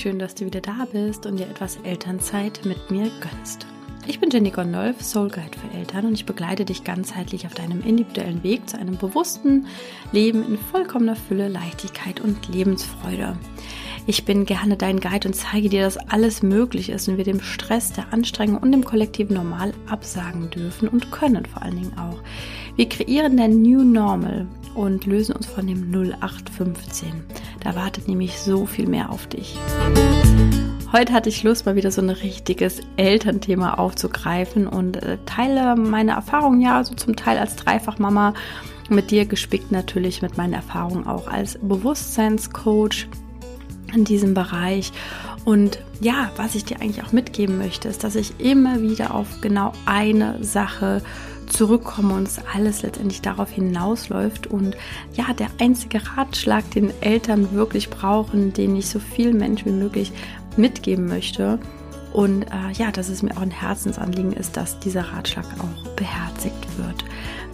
schön, dass du wieder da bist und dir etwas Elternzeit mit mir gönnst. Ich bin Jenny Gondolf, Soul Guide für Eltern und ich begleite dich ganzheitlich auf deinem individuellen Weg zu einem bewussten Leben in vollkommener Fülle, Leichtigkeit und Lebensfreude. Ich bin gerne dein Guide und zeige dir, dass alles möglich ist und wir dem Stress, der Anstrengung und dem kollektiven Normal absagen dürfen und können vor allen Dingen auch. Wir kreieren der New Normal und lösen uns von dem 0815. Da wartet nämlich so viel mehr auf dich. Heute hatte ich Lust, mal wieder so ein richtiges Elternthema aufzugreifen und äh, teile meine Erfahrungen ja so zum Teil als Dreifachmama mit dir gespickt natürlich mit meinen Erfahrungen auch als Bewusstseinscoach in diesem Bereich. Und ja, was ich dir eigentlich auch mitgeben möchte, ist, dass ich immer wieder auf genau eine Sache zurückkomme und es alles letztendlich darauf hinausläuft. Und ja, der einzige Ratschlag, den Eltern wirklich brauchen, den ich so vielen Menschen wie möglich mitgeben möchte. Und äh, ja, dass es mir auch ein Herzensanliegen ist, dass dieser Ratschlag auch beherzigt wird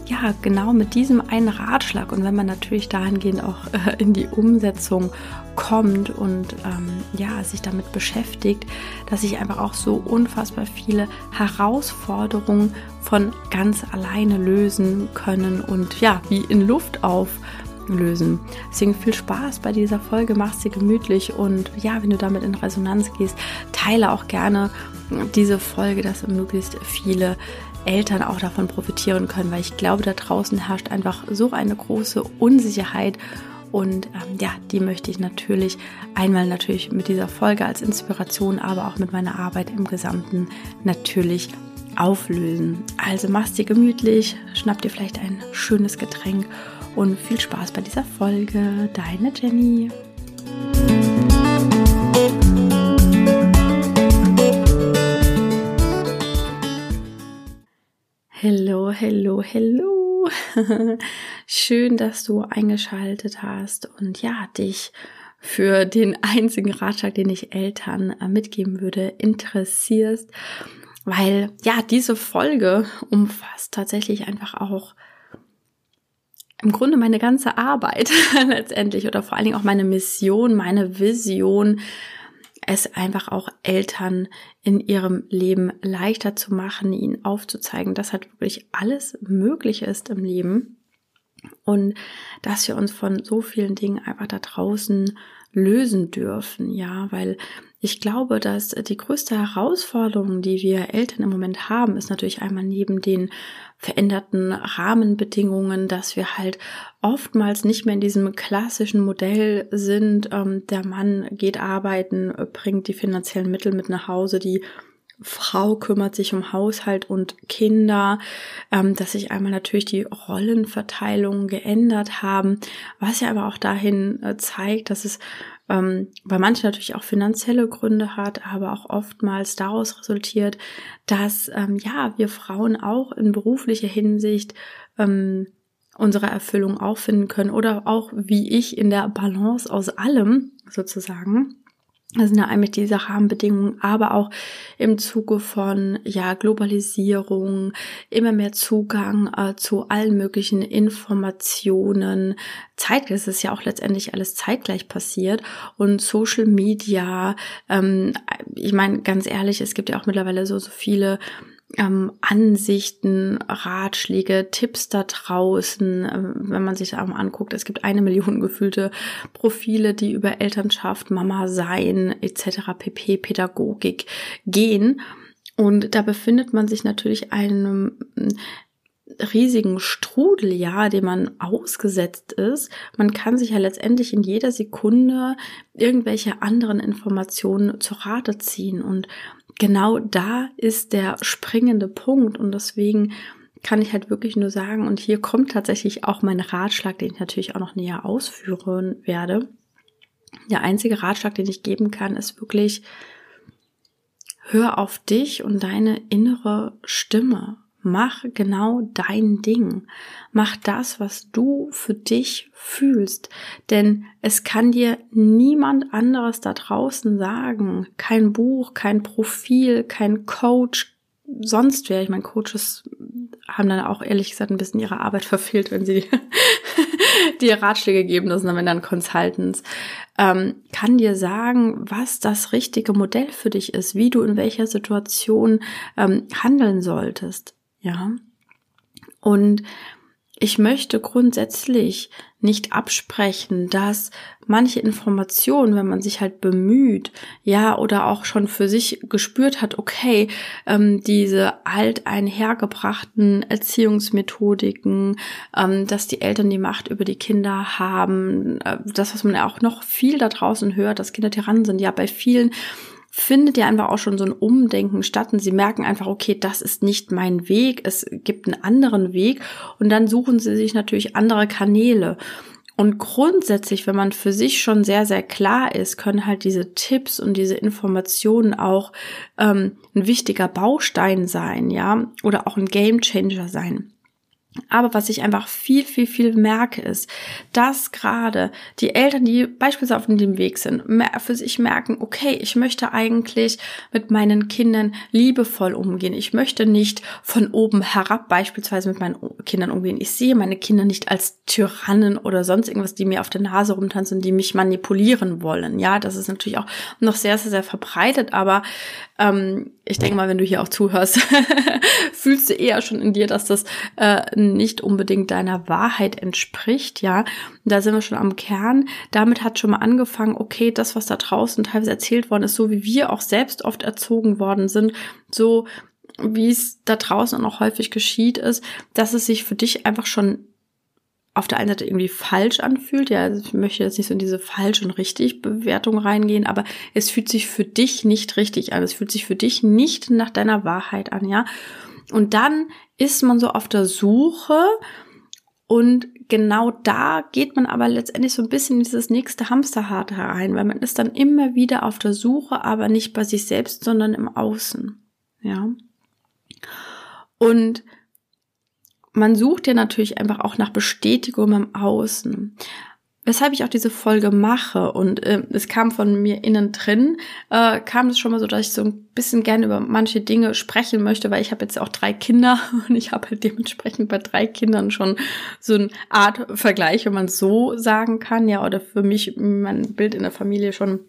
ja, genau mit diesem einen Ratschlag und wenn man natürlich dahingehend auch äh, in die Umsetzung kommt und ähm, ja, sich damit beschäftigt, dass sich einfach auch so unfassbar viele Herausforderungen von ganz alleine lösen können und ja, wie in Luft auflösen. Deswegen viel Spaß bei dieser Folge, mach sie gemütlich und ja, wenn du damit in Resonanz gehst, teile auch gerne diese Folge, dass möglichst viele Eltern auch davon profitieren können, weil ich glaube, da draußen herrscht einfach so eine große Unsicherheit und ähm, ja, die möchte ich natürlich einmal natürlich mit dieser Folge als Inspiration, aber auch mit meiner Arbeit im Gesamten natürlich auflösen. Also mach's dir gemütlich, schnapp dir vielleicht ein schönes Getränk und viel Spaß bei dieser Folge. Deine Jenny. Hello, hello, hello. Schön, dass du eingeschaltet hast und ja, dich für den einzigen Ratschlag, den ich Eltern äh, mitgeben würde, interessierst, weil ja, diese Folge umfasst tatsächlich einfach auch im Grunde meine ganze Arbeit letztendlich oder vor allen Dingen auch meine Mission, meine Vision, es einfach auch Eltern in ihrem Leben leichter zu machen, ihnen aufzuzeigen, dass halt wirklich alles möglich ist im Leben. Und dass wir uns von so vielen Dingen einfach da draußen lösen dürfen, ja, weil ich glaube, dass die größte Herausforderung, die wir Eltern im Moment haben, ist natürlich einmal neben den veränderten Rahmenbedingungen, dass wir halt oftmals nicht mehr in diesem klassischen Modell sind. Ähm, der Mann geht arbeiten, bringt die finanziellen Mittel mit nach Hause, die Frau kümmert sich um Haushalt und Kinder, ähm, dass sich einmal natürlich die Rollenverteilungen geändert haben, was ja aber auch dahin äh, zeigt, dass es ähm, bei manchen natürlich auch finanzielle Gründe hat, aber auch oftmals daraus resultiert, dass ähm, ja wir Frauen auch in beruflicher Hinsicht ähm, unsere Erfüllung auffinden können oder auch wie ich in der Balance aus allem sozusagen das sind ja eigentlich diese Rahmenbedingungen, aber auch im Zuge von ja Globalisierung, immer mehr Zugang äh, zu allen möglichen Informationen. Ist es ja auch letztendlich alles zeitgleich passiert und Social Media. Ähm, ich meine ganz ehrlich, es gibt ja auch mittlerweile so so viele ähm, Ansichten, Ratschläge, Tipps da draußen, äh, wenn man sich da mal anguckt. Es gibt eine Million gefühlte Profile, die über Elternschaft, Mama sein etc. pp. Pädagogik gehen. Und da befindet man sich natürlich einem riesigen Strudel, ja, dem man ausgesetzt ist. Man kann sich ja letztendlich in jeder Sekunde irgendwelche anderen Informationen zu Rate ziehen. Und genau da ist der springende Punkt und deswegen kann ich halt wirklich nur sagen, und hier kommt tatsächlich auch mein Ratschlag, den ich natürlich auch noch näher ausführen werde. Der einzige Ratschlag, den ich geben kann, ist wirklich, hör auf dich und deine innere Stimme. Mach genau dein Ding. Mach das, was du für dich fühlst. Denn es kann dir niemand anderes da draußen sagen. Kein Buch, kein Profil, kein Coach, sonst wer. Ich meine, Coaches haben dann auch ehrlich gesagt ein bisschen ihre Arbeit verfehlt, wenn sie die Ratschläge geben. Das sind dann, dann Consultants. ähm, kann dir sagen, was das richtige Modell für dich ist, wie du in welcher Situation ähm, handeln solltest. Ja. Und ich möchte grundsätzlich nicht absprechen, dass manche Informationen, wenn man sich halt bemüht, ja, oder auch schon für sich gespürt hat, okay, ähm, diese alt einhergebrachten Erziehungsmethodiken, ähm, dass die Eltern die Macht über die Kinder haben, äh, das, was man ja auch noch viel da draußen hört, dass Kinder Tyrannen sind, ja, bei vielen findet ja einfach auch schon so ein Umdenken statt und sie merken einfach, okay, das ist nicht mein Weg, es gibt einen anderen Weg und dann suchen sie sich natürlich andere Kanäle. Und grundsätzlich, wenn man für sich schon sehr, sehr klar ist, können halt diese Tipps und diese Informationen auch ähm, ein wichtiger Baustein sein, ja, oder auch ein Gamechanger sein. Aber was ich einfach viel, viel, viel merke, ist, dass gerade die Eltern, die beispielsweise auf dem Weg sind, für sich merken, okay, ich möchte eigentlich mit meinen Kindern liebevoll umgehen. Ich möchte nicht von oben herab beispielsweise mit meinen Kindern umgehen. Ich sehe meine Kinder nicht als Tyrannen oder sonst irgendwas, die mir auf der Nase rumtanzen, die mich manipulieren wollen. Ja, das ist natürlich auch noch sehr, sehr, sehr verbreitet, aber ähm, ich denke mal, wenn du hier auch zuhörst, fühlst du eher schon in dir, dass das äh, nicht unbedingt deiner Wahrheit entspricht, ja. da sind wir schon am Kern. Damit hat schon mal angefangen, okay, das, was da draußen teilweise erzählt worden ist, so wie wir auch selbst oft erzogen worden sind, so wie es da draußen auch häufig geschieht, ist, dass es sich für dich einfach schon auf der einen Seite irgendwie falsch anfühlt. Ja, also ich möchte jetzt nicht so in diese falsch und richtig Bewertung reingehen, aber es fühlt sich für dich nicht richtig an. Es fühlt sich für dich nicht nach deiner Wahrheit an, ja. Und dann ist man so auf der Suche und genau da geht man aber letztendlich so ein bisschen in dieses nächste Hamsterrad herein, weil man ist dann immer wieder auf der Suche, aber nicht bei sich selbst, sondern im Außen, ja. Und man sucht ja natürlich einfach auch nach Bestätigung im Außen. Weshalb ich auch diese Folge mache und äh, es kam von mir innen drin, äh, kam es schon mal so, dass ich so ein bisschen gerne über manche Dinge sprechen möchte, weil ich habe jetzt auch drei Kinder und ich habe halt dementsprechend bei drei Kindern schon so eine Art Vergleich, wenn man so sagen kann, ja, oder für mich mein Bild in der Familie schon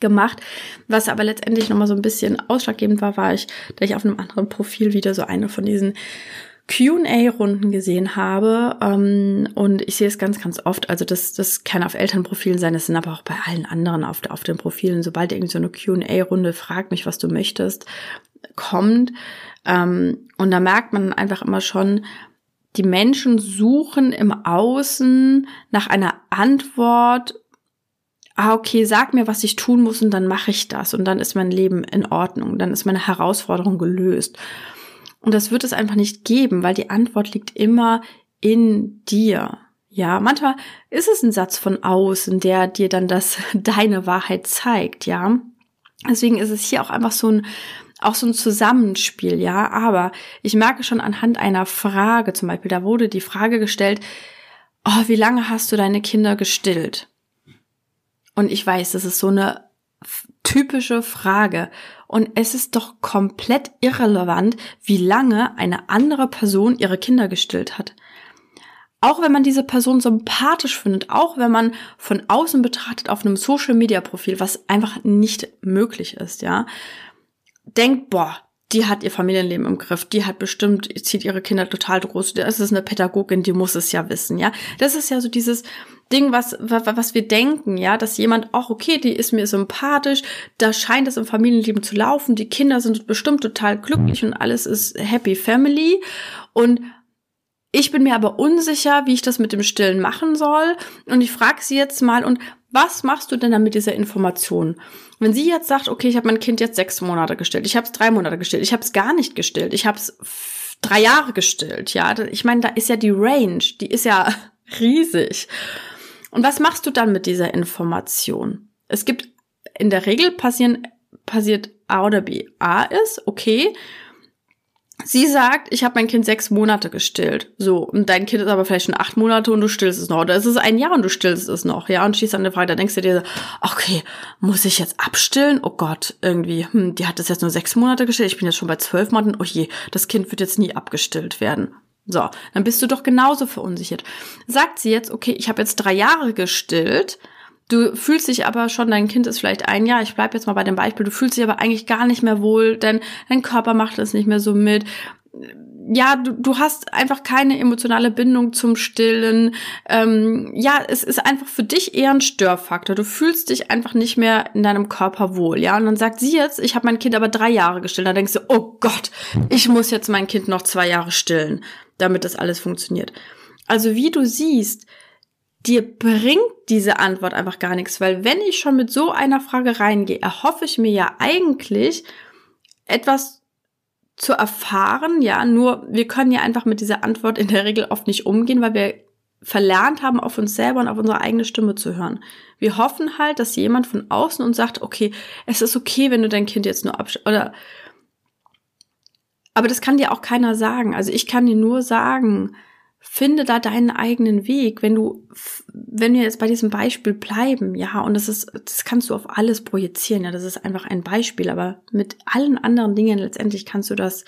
gemacht. Was aber letztendlich nochmal so ein bisschen ausschlaggebend war, war ich, da ich auf einem anderen Profil wieder so eine von diesen QA-Runden gesehen habe. Ähm, und ich sehe es ganz, ganz oft. Also das, das kann auf Elternprofilen sein, das sind aber auch bei allen anderen auf, auf den Profilen. Sobald irgendwie so eine QA-Runde, frag mich, was du möchtest, kommt. Ähm, und da merkt man einfach immer schon, die Menschen suchen im Außen nach einer Antwort, ah, okay, sag mir, was ich tun muss und dann mache ich das und dann ist mein Leben in Ordnung, dann ist meine Herausforderung gelöst. Und das wird es einfach nicht geben, weil die Antwort liegt immer in dir. Ja, manchmal ist es ein Satz von außen, der dir dann das deine Wahrheit zeigt, ja. Deswegen ist es hier auch einfach so ein auch so ein Zusammenspiel, ja. Aber ich merke schon anhand einer Frage, zum Beispiel, da wurde die Frage gestellt, oh, wie lange hast du deine Kinder gestillt? Und ich weiß, das ist so eine typische Frage. Und es ist doch komplett irrelevant, wie lange eine andere Person ihre Kinder gestillt hat. Auch wenn man diese Person sympathisch findet, auch wenn man von außen betrachtet auf einem Social Media Profil, was einfach nicht möglich ist, ja, denkt, boah, die hat ihr Familienleben im Griff, die hat bestimmt, zieht ihre Kinder total groß, das ist eine Pädagogin, die muss es ja wissen, ja. Das ist ja so dieses Ding, was, was wir denken, ja, dass jemand, ach, okay, die ist mir sympathisch, da scheint es im Familienleben zu laufen, die Kinder sind bestimmt total glücklich und alles ist happy family und ich bin mir aber unsicher, wie ich das mit dem Stillen machen soll. Und ich frage sie jetzt mal, und was machst du denn dann mit dieser Information? Wenn sie jetzt sagt, okay, ich habe mein Kind jetzt sechs Monate gestillt, ich habe es drei Monate gestillt, ich habe es gar nicht gestillt, ich habe es drei Jahre gestillt, ja, ich meine, da ist ja die Range, die ist ja riesig. Und was machst du dann mit dieser Information? Es gibt in der Regel passieren, passiert A oder B. A ist, okay, Sie sagt, ich habe mein Kind sechs Monate gestillt. So, und dein Kind ist aber vielleicht schon acht Monate und du stillst es noch. Oder es ist ein Jahr und du stillst es noch, ja, und schießt an der Frage, da denkst du dir, okay, muss ich jetzt abstillen? Oh Gott, irgendwie, hm, die hat das jetzt nur sechs Monate gestillt, ich bin jetzt schon bei zwölf Monaten, oh je, das Kind wird jetzt nie abgestillt werden. So, dann bist du doch genauso verunsichert. Sagt sie jetzt, okay, ich habe jetzt drei Jahre gestillt, Du fühlst dich aber schon, dein Kind ist vielleicht ein Jahr, ich bleibe jetzt mal bei dem Beispiel, du fühlst dich aber eigentlich gar nicht mehr wohl, denn dein Körper macht es nicht mehr so mit ja, du, du hast einfach keine emotionale Bindung zum Stillen. Ähm, ja, es ist einfach für dich eher ein Störfaktor. Du fühlst dich einfach nicht mehr in deinem Körper wohl, ja. Und dann sagt sie jetzt, ich habe mein Kind aber drei Jahre gestillt. Dann denkst du, oh Gott, ich muss jetzt mein Kind noch zwei Jahre stillen, damit das alles funktioniert. Also wie du siehst, dir bringt diese Antwort einfach gar nichts, weil wenn ich schon mit so einer Frage reingehe, erhoffe ich mir ja eigentlich etwas zu erfahren, ja, nur wir können ja einfach mit dieser Antwort in der Regel oft nicht umgehen, weil wir verlernt haben, auf uns selber und auf unsere eigene Stimme zu hören. Wir hoffen halt, dass jemand von außen uns sagt, okay, es ist okay, wenn du dein Kind jetzt nur absch oder aber das kann dir auch keiner sagen. Also ich kann dir nur sagen, finde da deinen eigenen Weg. Wenn du, wenn wir jetzt bei diesem Beispiel bleiben, ja, und das ist, das kannst du auf alles projizieren, ja, das ist einfach ein Beispiel, aber mit allen anderen Dingen letztendlich kannst du das,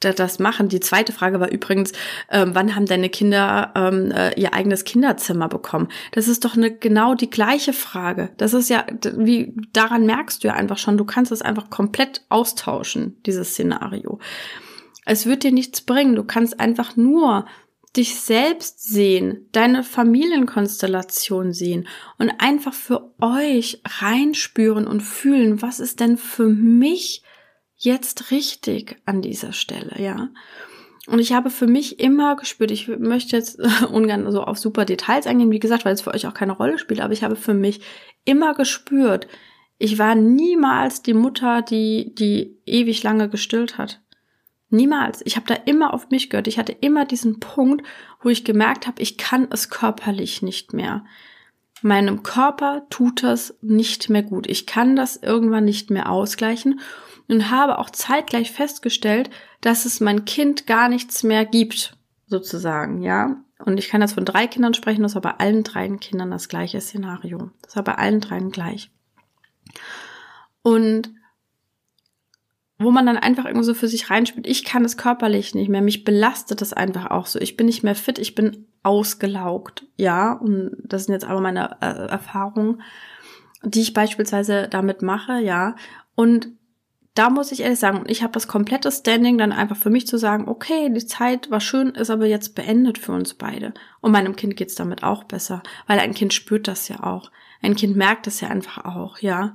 das machen. Die zweite Frage war übrigens, ähm, wann haben deine Kinder ähm, äh, ihr eigenes Kinderzimmer bekommen? Das ist doch eine genau die gleiche Frage. Das ist ja, wie daran merkst du ja einfach schon, du kannst es einfach komplett austauschen, dieses Szenario. Es wird dir nichts bringen. Du kannst einfach nur dich selbst sehen, deine Familienkonstellation sehen und einfach für euch reinspüren und fühlen, was ist denn für mich jetzt richtig an dieser Stelle, ja? Und ich habe für mich immer gespürt, ich möchte jetzt ungern so auf super Details eingehen, wie gesagt, weil es für euch auch keine Rolle spielt, aber ich habe für mich immer gespürt, ich war niemals die Mutter, die, die ewig lange gestillt hat. Niemals. Ich habe da immer auf mich gehört. Ich hatte immer diesen Punkt, wo ich gemerkt habe, ich kann es körperlich nicht mehr. Meinem Körper tut das nicht mehr gut. Ich kann das irgendwann nicht mehr ausgleichen und habe auch zeitgleich festgestellt, dass es mein Kind gar nichts mehr gibt, sozusagen, ja. Und ich kann jetzt von drei Kindern sprechen, das war bei allen drei Kindern das gleiche Szenario. Das war bei allen dreien gleich. Und wo man dann einfach irgendwie so für sich reinspielt, ich kann es körperlich nicht mehr, mich belastet es einfach auch so. Ich bin nicht mehr fit, ich bin ausgelaugt, ja, und das sind jetzt aber meine äh, Erfahrungen, die ich beispielsweise damit mache, ja, und da muss ich ehrlich sagen, ich habe das komplette Standing dann einfach für mich zu sagen, okay, die Zeit war schön, ist aber jetzt beendet für uns beide. Und meinem Kind geht's damit auch besser, weil ein Kind spürt das ja auch. Ein Kind merkt es ja einfach auch, ja.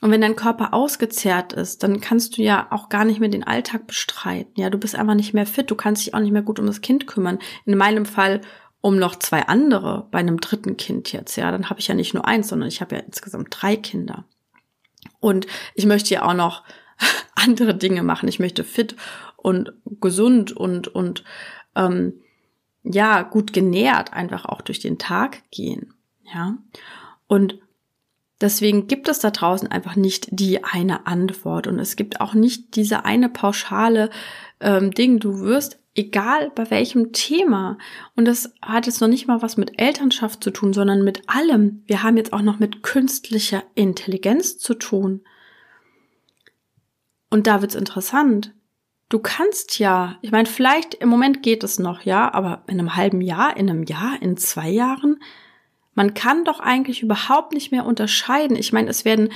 Und wenn dein Körper ausgezehrt ist, dann kannst du ja auch gar nicht mehr den Alltag bestreiten. Ja, du bist einfach nicht mehr fit, du kannst dich auch nicht mehr gut um das Kind kümmern. In meinem Fall um noch zwei andere bei einem dritten Kind jetzt, ja. Dann habe ich ja nicht nur eins, sondern ich habe ja insgesamt drei Kinder. Und ich möchte ja auch noch andere Dinge machen. Ich möchte fit und gesund und, und ähm, ja, gut genährt einfach auch durch den Tag gehen. Ja. Und deswegen gibt es da draußen einfach nicht die eine Antwort und es gibt auch nicht diese eine pauschale ähm, Ding. Du wirst egal bei welchem Thema. Und das hat jetzt noch nicht mal was mit Elternschaft zu tun, sondern mit allem. Wir haben jetzt auch noch mit künstlicher Intelligenz zu tun. Und da wird's interessant. Du kannst ja, ich meine, vielleicht im Moment geht es noch, ja, aber in einem halben Jahr, in einem Jahr, in zwei Jahren, man kann doch eigentlich überhaupt nicht mehr unterscheiden. Ich meine, es werden,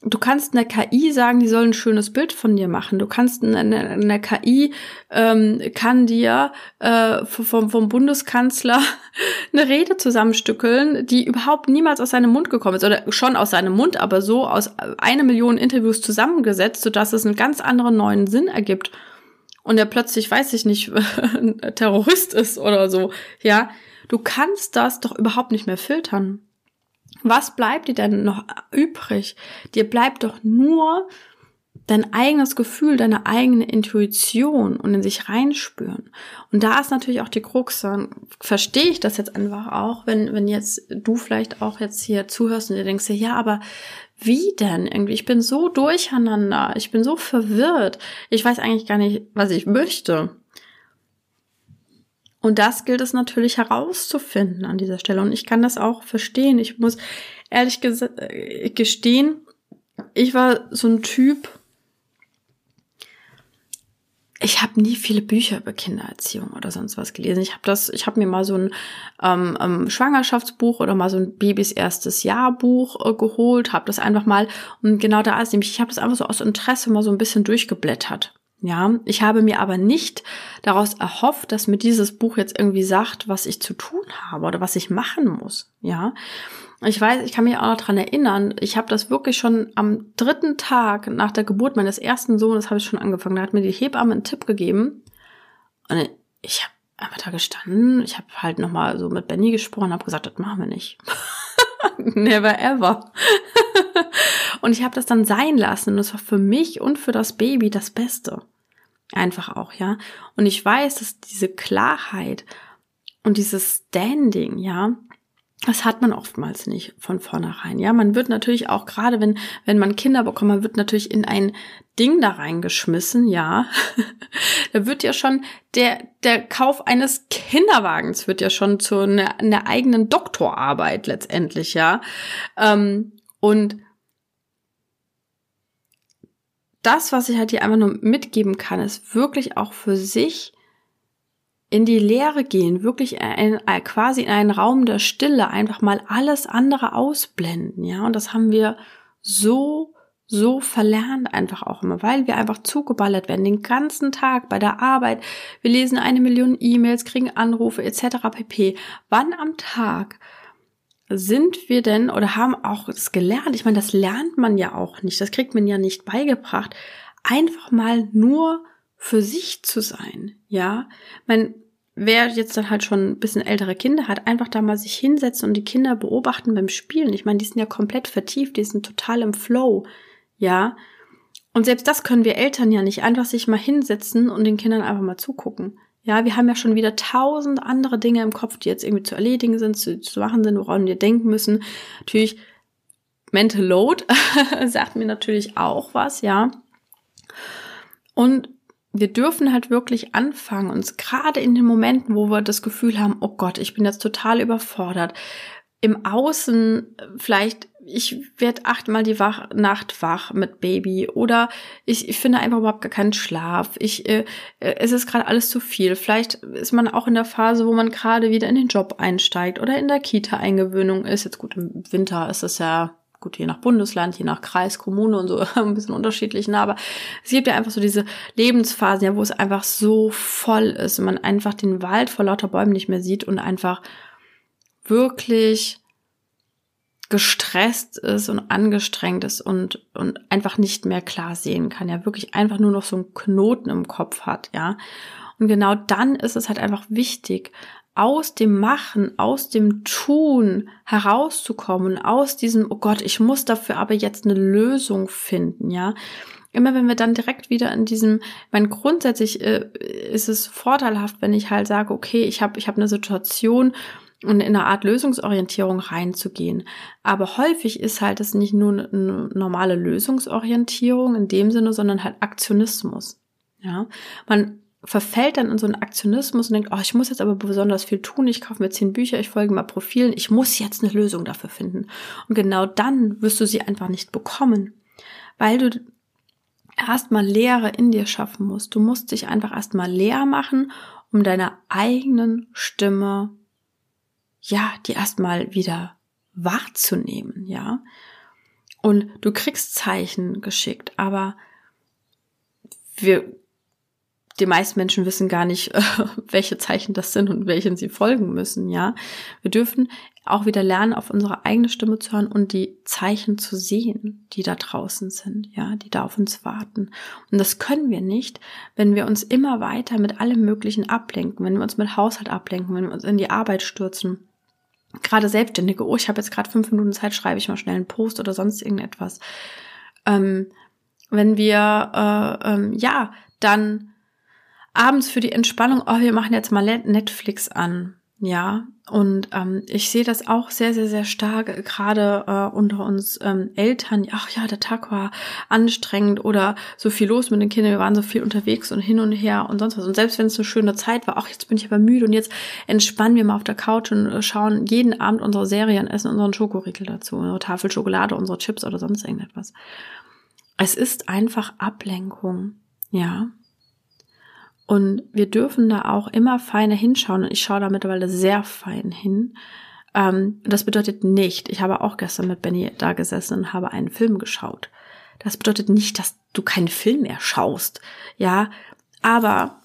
du kannst einer KI sagen, die soll ein schönes Bild von dir machen. Du kannst eine, eine KI ähm, kann dir äh, vom, vom Bundeskanzler eine Rede zusammenstückeln, die überhaupt niemals aus seinem Mund gekommen ist oder schon aus seinem Mund, aber so aus eine Million Interviews zusammengesetzt, sodass es einen ganz anderen neuen Sinn ergibt. Und er plötzlich, weiß ich nicht, Terrorist ist oder so, ja. Du kannst das doch überhaupt nicht mehr filtern. Was bleibt dir denn noch übrig? Dir bleibt doch nur dein eigenes Gefühl, deine eigene Intuition und in sich reinspüren. Und da ist natürlich auch die Krux, dann verstehe ich das jetzt einfach auch, wenn, wenn jetzt du vielleicht auch jetzt hier zuhörst und dir denkst, ja, aber wie denn irgendwie? Ich bin so durcheinander, ich bin so verwirrt, ich weiß eigentlich gar nicht, was ich möchte. Und das gilt es natürlich herauszufinden an dieser Stelle. Und ich kann das auch verstehen. Ich muss ehrlich äh, gestehen, ich war so ein Typ, ich habe nie viele Bücher über Kindererziehung oder sonst was gelesen. Ich habe das, ich habe mir mal so ein ähm, ähm, Schwangerschaftsbuch oder mal so ein Babys erstes Jahrbuch äh, geholt, habe das einfach mal und genau da ist nämlich, ich habe das einfach so aus Interesse mal so ein bisschen durchgeblättert. Ja, ich habe mir aber nicht daraus erhofft, dass mir dieses Buch jetzt irgendwie sagt, was ich zu tun habe oder was ich machen muss. Ja, ich weiß, ich kann mich auch noch dran erinnern, ich habe das wirklich schon am dritten Tag nach der Geburt meines ersten Sohnes habe ich schon angefangen. Da hat mir die Hebamme einen Tipp gegeben und ich habe einfach da gestanden. Ich habe halt noch mal so mit Benny gesprochen, habe gesagt, das machen wir nicht. Never ever. Und ich habe das dann sein lassen. Und das war für mich und für das Baby das Beste. Einfach auch, ja. Und ich weiß, dass diese Klarheit und dieses Standing, ja, das hat man oftmals nicht von vornherein. Ja, man wird natürlich auch gerade, wenn, wenn man Kinder bekommt, man wird natürlich in ein Ding da reingeschmissen, ja. da wird ja schon der, der Kauf eines Kinderwagens wird ja schon zu einer, einer eigenen Doktorarbeit letztendlich, ja. Ähm, und das, was ich halt hier einfach nur mitgeben kann, ist wirklich auch für sich in die Lehre gehen, wirklich ein, quasi in einen Raum der Stille, einfach mal alles andere ausblenden, ja. Und das haben wir so, so verlernt einfach auch immer, weil wir einfach zugeballert werden den ganzen Tag bei der Arbeit. Wir lesen eine Million E-Mails, kriegen Anrufe etc. pp. Wann am Tag sind wir denn oder haben auch das gelernt? Ich meine, das lernt man ja auch nicht, das kriegt man ja nicht beigebracht. Einfach mal nur für sich zu sein, ja. Mein, wer jetzt dann halt schon ein bisschen ältere Kinder hat, einfach da mal sich hinsetzen und die Kinder beobachten beim Spielen. Ich meine, die sind ja komplett vertieft, die sind total im Flow, ja. Und selbst das können wir Eltern ja nicht einfach sich mal hinsetzen und den Kindern einfach mal zugucken. Ja, wir haben ja schon wieder tausend andere Dinge im Kopf, die jetzt irgendwie zu erledigen sind, zu, zu machen sind, woran wir denken müssen. Natürlich, Mental Load sagt mir natürlich auch was, ja. Und wir dürfen halt wirklich anfangen, uns gerade in den Momenten, wo wir das Gefühl haben, oh Gott, ich bin jetzt total überfordert, im Außen vielleicht, ich werde achtmal die wach, Nacht wach mit Baby oder ich, ich finde einfach überhaupt gar keinen Schlaf. Ich, äh, es ist gerade alles zu viel. Vielleicht ist man auch in der Phase, wo man gerade wieder in den Job einsteigt oder in der Kita-Eingewöhnung ist. Jetzt gut, im Winter ist es ja gut, je nach Bundesland, je nach Kreis, Kommune und so ein bisschen unterschiedlich, ne? aber es gibt ja einfach so diese Lebensphasen, ja, wo es einfach so voll ist und man einfach den Wald vor lauter Bäumen nicht mehr sieht und einfach wirklich gestresst ist und angestrengt ist und, und einfach nicht mehr klar sehen kann, ja, wirklich einfach nur noch so einen Knoten im Kopf hat, ja. Und genau dann ist es halt einfach wichtig, aus dem Machen, aus dem Tun herauszukommen, aus diesem, oh Gott, ich muss dafür aber jetzt eine Lösung finden, ja. Immer wenn wir dann direkt wieder in diesem, mein grundsätzlich äh, ist es vorteilhaft, wenn ich halt sage, okay, ich habe ich hab eine Situation und in eine Art Lösungsorientierung reinzugehen. Aber häufig ist halt das nicht nur eine normale Lösungsorientierung in dem Sinne, sondern halt Aktionismus. Ja, man verfällt dann in so einen Aktionismus und denkt, oh, ich muss jetzt aber besonders viel tun, ich kaufe mir zehn Bücher, ich folge mal Profilen, ich muss jetzt eine Lösung dafür finden. Und genau dann wirst du sie einfach nicht bekommen, weil du erstmal Leere in dir schaffen musst. Du musst dich einfach erstmal leer machen, um deiner eigenen Stimme, ja, die erstmal wieder wahrzunehmen, ja. Und du kriegst Zeichen geschickt, aber wir die meisten Menschen wissen gar nicht, welche Zeichen das sind und welchen sie folgen müssen, ja. Wir dürfen auch wieder lernen, auf unsere eigene Stimme zu hören und die Zeichen zu sehen, die da draußen sind, ja, die da auf uns warten. Und das können wir nicht, wenn wir uns immer weiter mit allem Möglichen ablenken, wenn wir uns mit Haushalt ablenken, wenn wir uns in die Arbeit stürzen. Gerade Selbstständige, oh, ich habe jetzt gerade fünf Minuten Zeit, schreibe ich mal schnell einen Post oder sonst irgendetwas. Ähm, wenn wir, äh, ähm, ja, dann abends für die Entspannung, oh, wir machen jetzt mal Netflix an. Ja, und ähm, ich sehe das auch sehr, sehr, sehr stark, äh, gerade äh, unter uns ähm, Eltern. Ach ja, der Tag war anstrengend oder so viel los mit den Kindern, wir waren so viel unterwegs und hin und her und sonst was. Und selbst wenn es eine schöne Zeit war, ach, jetzt bin ich aber müde und jetzt entspannen wir mal auf der Couch und äh, schauen jeden Abend unsere Serien, essen unseren Schokoriegel dazu, unsere Tafel Schokolade, unsere Chips oder sonst irgendetwas. Es ist einfach Ablenkung, ja. Und wir dürfen da auch immer feiner hinschauen. Und ich schaue da mittlerweile sehr fein hin. Ähm, das bedeutet nicht, ich habe auch gestern mit Benny da gesessen und habe einen Film geschaut. Das bedeutet nicht, dass du keinen Film mehr schaust. Ja, aber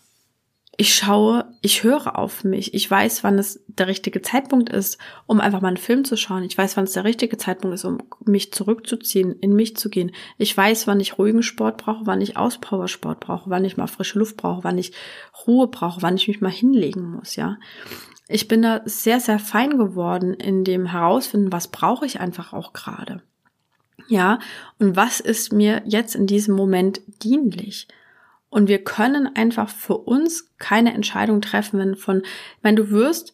ich schaue, ich höre auf mich. Ich weiß, wann es der richtige Zeitpunkt ist, um einfach mal einen Film zu schauen. Ich weiß, wann es der richtige Zeitpunkt ist, um mich zurückzuziehen, in mich zu gehen. Ich weiß, wann ich ruhigen Sport brauche, wann ich Auspowersport brauche, wann ich mal frische Luft brauche, wann ich Ruhe brauche, wann ich mich mal hinlegen muss, ja. Ich bin da sehr, sehr fein geworden in dem Herausfinden, was brauche ich einfach auch gerade. Ja, und was ist mir jetzt in diesem Moment dienlich? Und wir können einfach für uns keine Entscheidung treffen, wenn von, meine, du wirst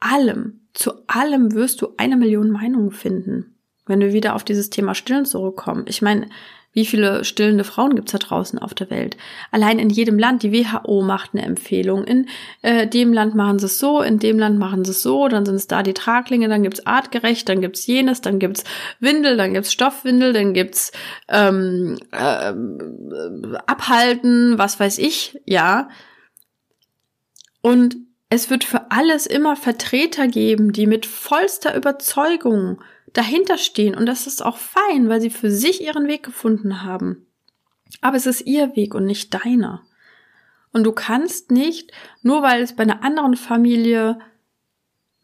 allem, zu allem wirst du eine Million Meinungen finden, wenn wir wieder auf dieses Thema Stillen zurückkommen. Ich meine, wie viele stillende Frauen gibt's da draußen auf der Welt? Allein in jedem Land, die WHO macht eine Empfehlung. In äh, dem Land machen sie es so, in dem Land machen sie es so, dann sind es da die Traglinge, dann gibt's artgerecht, dann gibt's jenes, dann gibt's Windel, dann gibt's Stoffwindel, dann gibt's ähm, äh, Abhalten, was weiß ich, ja. Und es wird für alles immer Vertreter geben, die mit vollster Überzeugung dahinter stehen und das ist auch fein, weil sie für sich ihren Weg gefunden haben. Aber es ist ihr Weg und nicht deiner. Und du kannst nicht, nur weil es bei einer anderen Familie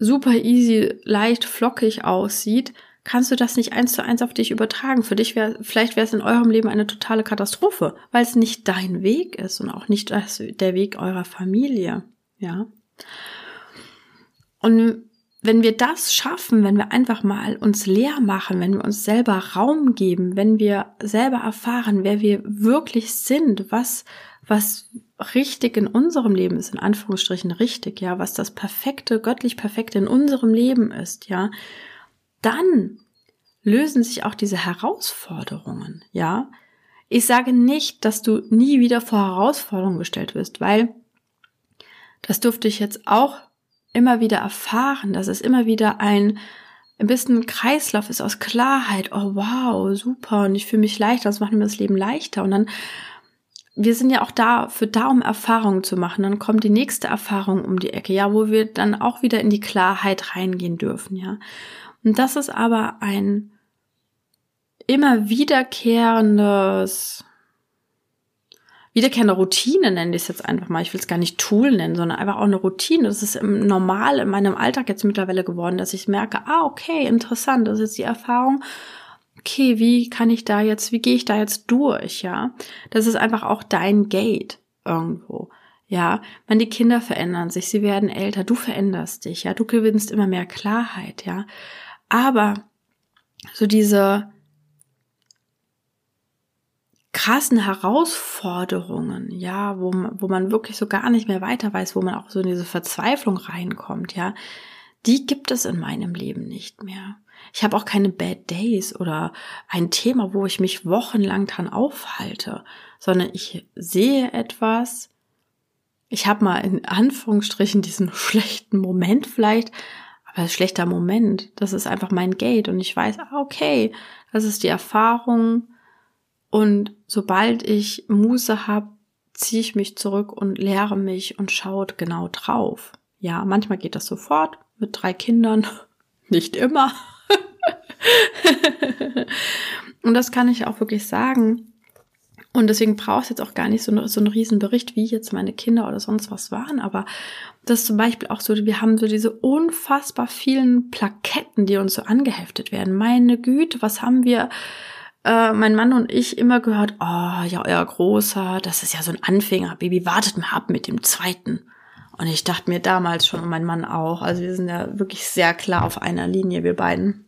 super easy, leicht, flockig aussieht, kannst du das nicht eins zu eins auf dich übertragen. Für dich wäre, vielleicht wäre es in eurem Leben eine totale Katastrophe, weil es nicht dein Weg ist und auch nicht das, der Weg eurer Familie. Ja. Und wenn wir das schaffen, wenn wir einfach mal uns leer machen, wenn wir uns selber Raum geben, wenn wir selber erfahren, wer wir wirklich sind, was, was richtig in unserem Leben ist, in Anführungsstrichen richtig, ja, was das perfekte, göttlich perfekte in unserem Leben ist, ja, dann lösen sich auch diese Herausforderungen, ja. Ich sage nicht, dass du nie wieder vor Herausforderungen gestellt wirst, weil das durfte ich jetzt auch immer wieder erfahren, dass es immer wieder ein, ein bisschen Kreislauf ist aus Klarheit. Oh wow, super. Und ich fühle mich leichter. Das macht mir das Leben leichter. Und dann, wir sind ja auch da, für da, um Erfahrungen zu machen. Dann kommt die nächste Erfahrung um die Ecke, ja, wo wir dann auch wieder in die Klarheit reingehen dürfen, ja. Und das ist aber ein immer wiederkehrendes, wiederkehrende Routine nenne ich es jetzt einfach mal. Ich will es gar nicht Tool nennen, sondern einfach auch eine Routine. Das ist normal in meinem Alltag jetzt mittlerweile geworden, dass ich merke, ah, okay, interessant, das ist jetzt die Erfahrung. Okay, wie kann ich da jetzt, wie gehe ich da jetzt durch, ja? Das ist einfach auch dein Gate irgendwo. Ja, wenn die Kinder verändern sich, sie werden älter, du veränderst dich, ja, du gewinnst immer mehr Klarheit, ja. Aber so diese, krassen Herausforderungen, ja, wo, wo man wirklich so gar nicht mehr weiter weiß, wo man auch so in diese Verzweiflung reinkommt, ja, die gibt es in meinem Leben nicht mehr. Ich habe auch keine Bad Days oder ein Thema, wo ich mich wochenlang dran aufhalte, sondern ich sehe etwas, ich habe mal in Anführungsstrichen diesen schlechten Moment vielleicht, aber schlechter Moment, das ist einfach mein Gate und ich weiß, ah, okay, das ist die Erfahrung, und sobald ich Muße habe, ziehe ich mich zurück und lehre mich und schaut genau drauf. Ja, manchmal geht das sofort mit drei Kindern, nicht immer. und das kann ich auch wirklich sagen. Und deswegen braucht es jetzt auch gar nicht so, eine, so einen riesen Bericht, wie jetzt meine Kinder oder sonst was waren. Aber das ist zum Beispiel auch so, wir haben so diese unfassbar vielen Plaketten, die uns so angeheftet werden. Meine Güte, was haben wir äh, mein Mann und ich immer gehört, oh ja, euer Großer, das ist ja so ein Anfänger, Baby, wartet mal ab mit dem zweiten. Und ich dachte mir damals schon und mein Mann auch, also wir sind ja wirklich sehr klar auf einer Linie, wir beiden.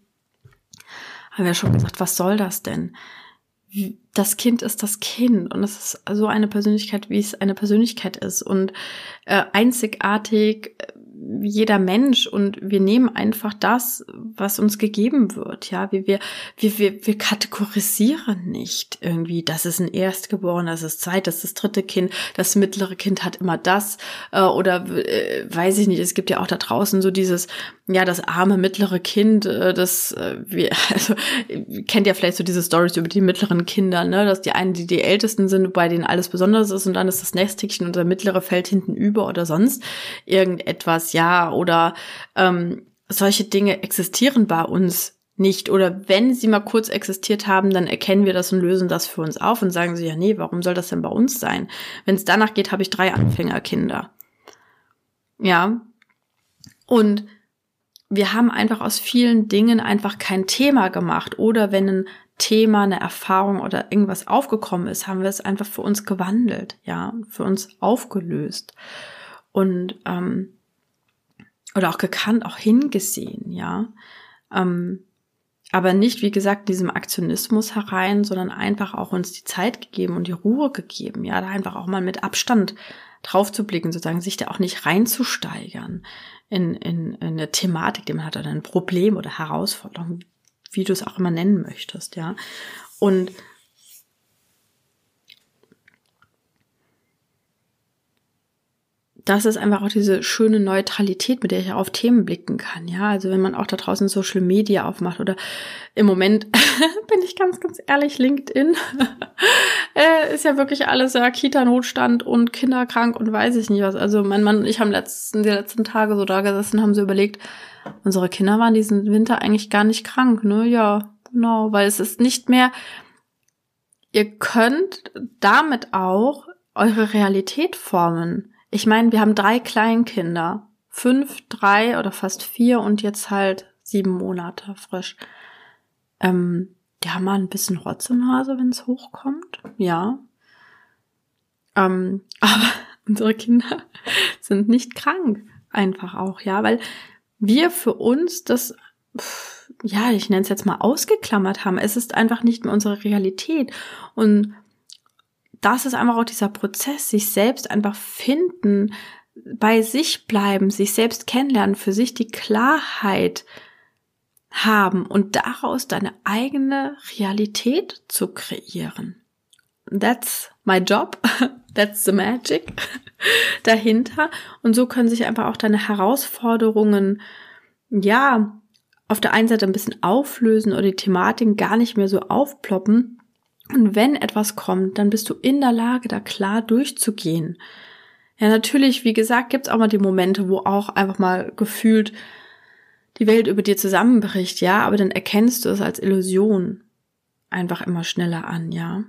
Haben wir schon gesagt, was soll das denn? Das Kind ist das Kind und es ist so eine Persönlichkeit, wie es eine Persönlichkeit ist und äh, einzigartig jeder Mensch und wir nehmen einfach das, was uns gegeben wird. Ja, wir, wir, wir, wir kategorisieren nicht irgendwie, das ist ein Erstgeborener, das ist zweit, das ist das dritte Kind, das mittlere Kind hat immer das äh, oder äh, weiß ich nicht. Es gibt ja auch da draußen so dieses, ja, das arme mittlere Kind, äh, das äh, wir, also kennt ja vielleicht so diese Stories über die mittleren Kinder, ne, dass die einen, die die ältesten sind, bei denen alles besonders ist und dann ist das Nesthäkchen und der mittlere fällt hinten über oder sonst irgendetwas, ja, oder ähm, solche Dinge existieren bei uns nicht. Oder wenn sie mal kurz existiert haben, dann erkennen wir das und lösen das für uns auf und sagen sie, ja, nee, warum soll das denn bei uns sein? Wenn es danach geht, habe ich drei Anfängerkinder. Ja. Und wir haben einfach aus vielen Dingen einfach kein Thema gemacht. Oder wenn ein Thema, eine Erfahrung oder irgendwas aufgekommen ist, haben wir es einfach für uns gewandelt, ja, für uns aufgelöst und ähm, oder auch gekannt, auch hingesehen, ja. Ähm, aber nicht, wie gesagt, diesem Aktionismus herein, sondern einfach auch uns die Zeit gegeben und die Ruhe gegeben, ja, da einfach auch mal mit Abstand drauf zu blicken, sozusagen, sich da auch nicht reinzusteigern in, in, in eine Thematik, die man hat, oder ein Problem oder Herausforderung, wie du es auch immer nennen möchtest, ja. Und das ist einfach auch diese schöne Neutralität, mit der ich auf Themen blicken kann. Ja, also wenn man auch da draußen Social Media aufmacht oder im Moment bin ich ganz, ganz ehrlich, LinkedIn äh, ist ja wirklich alles ja Kita-Notstand und Kinderkrank und weiß ich nicht was. Also mein Mann und ich haben letzten, die letzten Tage so da gesessen, haben so überlegt, unsere Kinder waren diesen Winter eigentlich gar nicht krank, ne? Ja, genau, weil es ist nicht mehr, ihr könnt damit auch eure Realität formen. Ich meine, wir haben drei Kleinkinder. Fünf, drei oder fast vier und jetzt halt sieben Monate frisch. Ähm, die haben mal ein bisschen Rotzenhase, wenn es hochkommt. Ja. Ähm, aber unsere Kinder sind nicht krank. Einfach auch, ja, weil wir für uns das, ja, ich nenne es jetzt mal ausgeklammert haben. Es ist einfach nicht mehr unsere Realität. Und das ist einfach auch dieser Prozess, sich selbst einfach finden, bei sich bleiben, sich selbst kennenlernen, für sich die Klarheit haben und daraus deine eigene Realität zu kreieren. That's my job. That's the magic dahinter. Und so können sich einfach auch deine Herausforderungen, ja, auf der einen Seite ein bisschen auflösen oder die Thematiken gar nicht mehr so aufploppen, und wenn etwas kommt, dann bist du in der Lage, da klar durchzugehen. Ja, natürlich, wie gesagt, gibt's auch mal die Momente, wo auch einfach mal gefühlt die Welt über dir zusammenbricht, ja, aber dann erkennst du es als Illusion einfach immer schneller an, ja.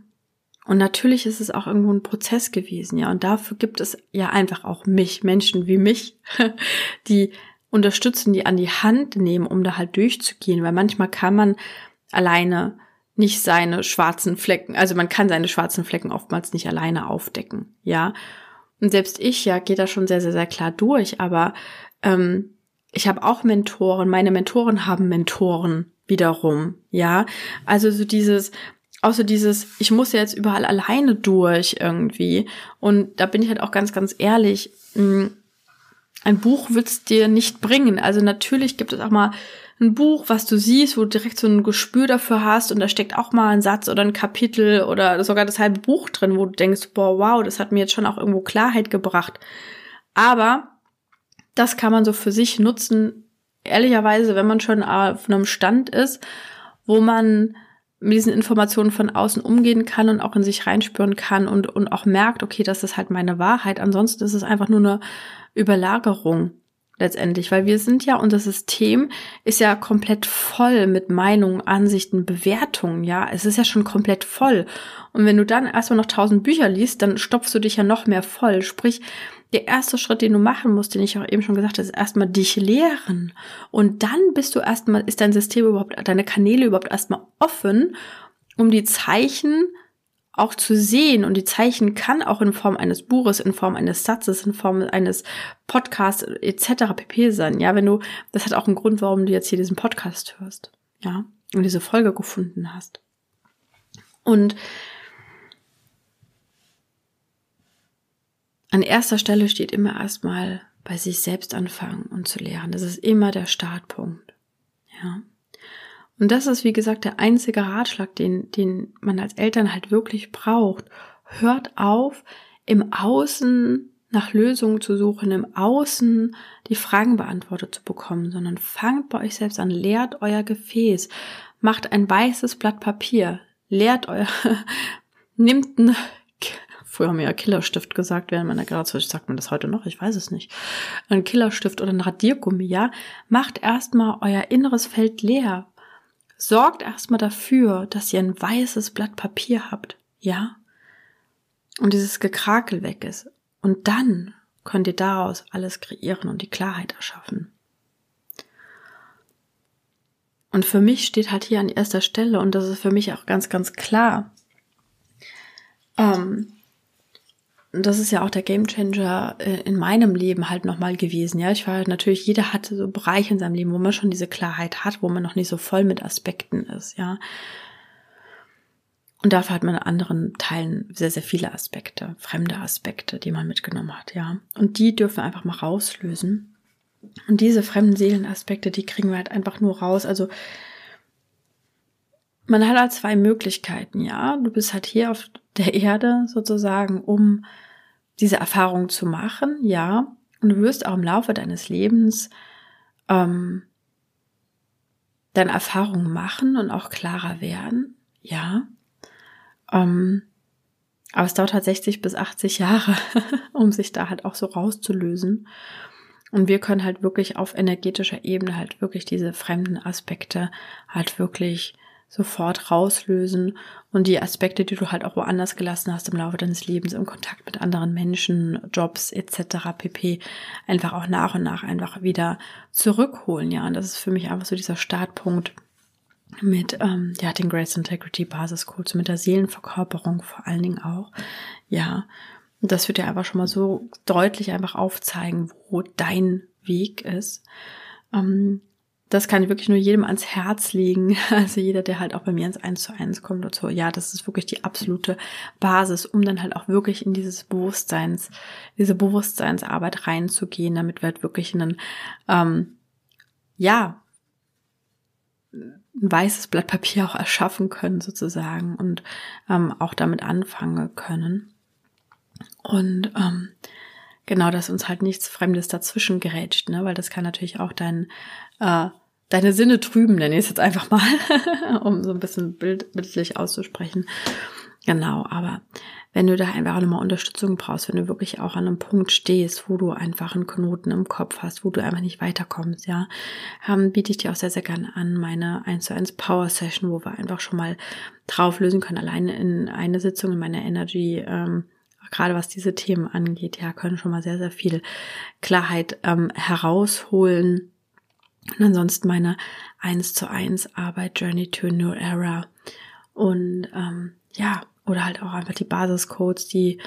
Und natürlich ist es auch irgendwo ein Prozess gewesen, ja. Und dafür gibt es ja einfach auch mich, Menschen wie mich, die unterstützen, die an die Hand nehmen, um da halt durchzugehen. Weil manchmal kann man alleine nicht seine schwarzen Flecken, also man kann seine schwarzen Flecken oftmals nicht alleine aufdecken, ja. Und selbst ich, ja, gehe da schon sehr, sehr, sehr klar durch, aber ähm, ich habe auch Mentoren, meine Mentoren haben Mentoren wiederum, ja. Also so dieses, auch so dieses, ich muss jetzt überall alleine durch irgendwie. Und da bin ich halt auch ganz, ganz ehrlich, mh, ein Buch wird's dir nicht bringen. Also natürlich gibt es auch mal ein Buch, was du siehst, wo du direkt so ein Gespür dafür hast und da steckt auch mal ein Satz oder ein Kapitel oder sogar das halbe Buch drin, wo du denkst, boah, wow, das hat mir jetzt schon auch irgendwo Klarheit gebracht. Aber das kann man so für sich nutzen, ehrlicherweise, wenn man schon auf einem Stand ist, wo man mit diesen Informationen von außen umgehen kann und auch in sich reinspüren kann und, und auch merkt, okay, das ist halt meine Wahrheit. Ansonsten ist es einfach nur eine Überlagerung letztendlich, weil wir sind ja, unser System ist ja komplett voll mit Meinungen, Ansichten, Bewertungen, ja. Es ist ja schon komplett voll. Und wenn du dann erstmal noch tausend Bücher liest, dann stopfst du dich ja noch mehr voll. Sprich, der erste Schritt, den du machen musst, den ich auch eben schon gesagt habe, ist erstmal dich lehren. Und dann bist du erstmal, ist dein System überhaupt, deine Kanäle überhaupt erstmal offen, um die Zeichen auch zu sehen und die Zeichen kann auch in Form eines Buches, in Form eines Satzes, in Form eines Podcasts etc. pp sein. Ja, wenn du, das hat auch einen Grund, warum du jetzt hier diesen Podcast hörst, ja, und diese Folge gefunden hast. Und an erster Stelle steht immer erstmal bei sich selbst anfangen und zu lernen. Das ist immer der Startpunkt. Ja. Und das ist, wie gesagt, der einzige Ratschlag, den, den man als Eltern halt wirklich braucht. Hört auf, im Außen nach Lösungen zu suchen, im Außen die Fragen beantwortet zu bekommen, sondern fangt bei euch selbst an, leert euer Gefäß, macht ein weißes Blatt Papier, leert euer, nimmt ein, früher haben wir ja Killerstift gesagt, während meiner Generation, sagt man das heute noch, ich weiß es nicht, ein Killerstift oder ein Radiergummi, ja, macht erstmal euer inneres Feld leer, sorgt erstmal dafür, dass ihr ein weißes Blatt Papier habt, ja, und dieses Gekrakel weg ist. Und dann könnt ihr daraus alles kreieren und die Klarheit erschaffen. Und für mich steht halt hier an erster Stelle, und das ist für mich auch ganz, ganz klar, ähm, das ist ja auch der Gamechanger äh, in meinem Leben halt nochmal gewesen. Ja, ich war halt natürlich, jeder hatte so Bereiche in seinem Leben, wo man schon diese Klarheit hat, wo man noch nicht so voll mit Aspekten ist, ja. Und dafür hat man in anderen Teilen sehr, sehr viele Aspekte, fremde Aspekte, die man mitgenommen hat, ja. Und die dürfen wir einfach mal rauslösen. Und diese fremden Seelenaspekte, die kriegen wir halt einfach nur raus. Also man hat halt zwei Möglichkeiten, ja. Du bist halt hier auf der Erde sozusagen, um diese Erfahrung zu machen, ja. Und du wirst auch im Laufe deines Lebens ähm, deine Erfahrungen machen und auch klarer werden, ja. Ähm, aber es dauert halt 60 bis 80 Jahre, um sich da halt auch so rauszulösen. Und wir können halt wirklich auf energetischer Ebene halt wirklich diese fremden Aspekte halt wirklich sofort rauslösen und die Aspekte, die du halt auch woanders gelassen hast im Laufe deines Lebens, im Kontakt mit anderen Menschen, Jobs etc. pp. einfach auch nach und nach einfach wieder zurückholen. Ja, und das ist für mich einfach so dieser Startpunkt, mit ähm, ja, den Grace Integrity Basiscodes, mit der Seelenverkörperung vor allen Dingen auch. Ja, und das wird dir einfach schon mal so deutlich einfach aufzeigen, wo dein Weg ist. Ähm, das kann ich wirklich nur jedem ans Herz legen. Also jeder, der halt auch bei mir ins Eins zu eins kommt oder so. Ja, das ist wirklich die absolute Basis, um dann halt auch wirklich in dieses Bewusstseins, diese Bewusstseinsarbeit reinzugehen, damit wir halt wirklich einen, ähm, ja, ein weißes Blatt Papier auch erschaffen können sozusagen und ähm, auch damit anfangen können. Und ähm, genau, dass uns halt nichts Fremdes dazwischen gerätscht, ne? weil das kann natürlich auch dein, äh, deine Sinne trüben, nenne ich es jetzt einfach mal, um so ein bisschen bild, bildlich auszusprechen. Genau, aber wenn du da einfach auch nochmal Unterstützung brauchst, wenn du wirklich auch an einem Punkt stehst, wo du einfach einen Knoten im Kopf hast, wo du einfach nicht weiterkommst, ja, ähm, biete ich dir auch sehr, sehr gerne an meine 1 zu 1 Power Session, wo wir einfach schon mal drauf lösen können, alleine in eine Sitzung in meiner Energy, ähm, gerade was diese Themen angeht, ja, können schon mal sehr, sehr viel Klarheit ähm, herausholen. Und ansonsten meine 1 zu 1 Arbeit Journey to a New Era. Und ähm, ja, oder halt auch einfach die Basiscodes, die,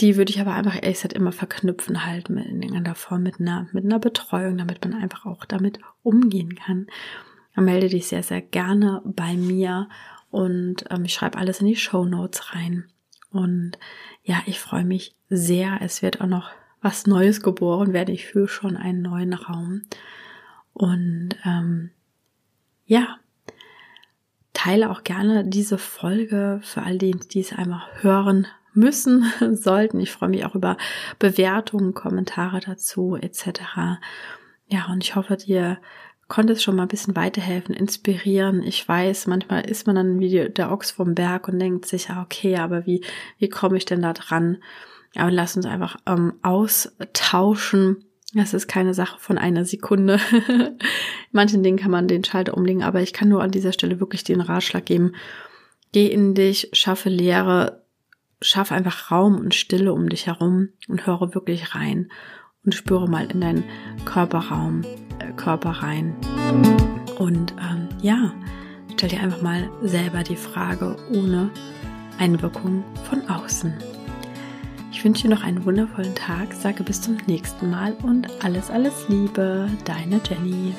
die würde ich aber einfach ehrlich gesagt immer verknüpfen halt mit in irgendeiner Form mit einer, mit einer Betreuung, damit man einfach auch damit umgehen kann. Dann melde dich sehr, sehr gerne bei mir und ähm, ich schreibe alles in die Show Notes rein. Und ja, ich freue mich sehr. Es wird auch noch was Neues geboren werden. Ich fühle schon einen neuen Raum. Und ähm, ja, teile auch gerne diese Folge für all die, die es einmal hören müssen, sollten. Ich freue mich auch über Bewertungen, Kommentare dazu etc. Ja, und ich hoffe, dir konnte es schon mal ein bisschen weiterhelfen, inspirieren. Ich weiß, manchmal ist man dann wie der Ochs vom Berg und denkt sich, ja, okay, aber wie, wie komme ich denn da dran? Und lass uns einfach ähm, austauschen das ist keine Sache von einer Sekunde. Manchen Dingen kann man den Schalter umlegen, aber ich kann nur an dieser Stelle wirklich den Ratschlag geben. Geh in dich, schaffe Leere, schaffe einfach Raum und Stille um dich herum und höre wirklich rein und spüre mal in deinen Körperraum, Körper rein. Und ähm, ja, stell dir einfach mal selber die Frage ohne Einwirkung von außen. Ich wünsche dir noch einen wundervollen Tag, sage bis zum nächsten Mal und alles, alles Liebe, deine Jenny.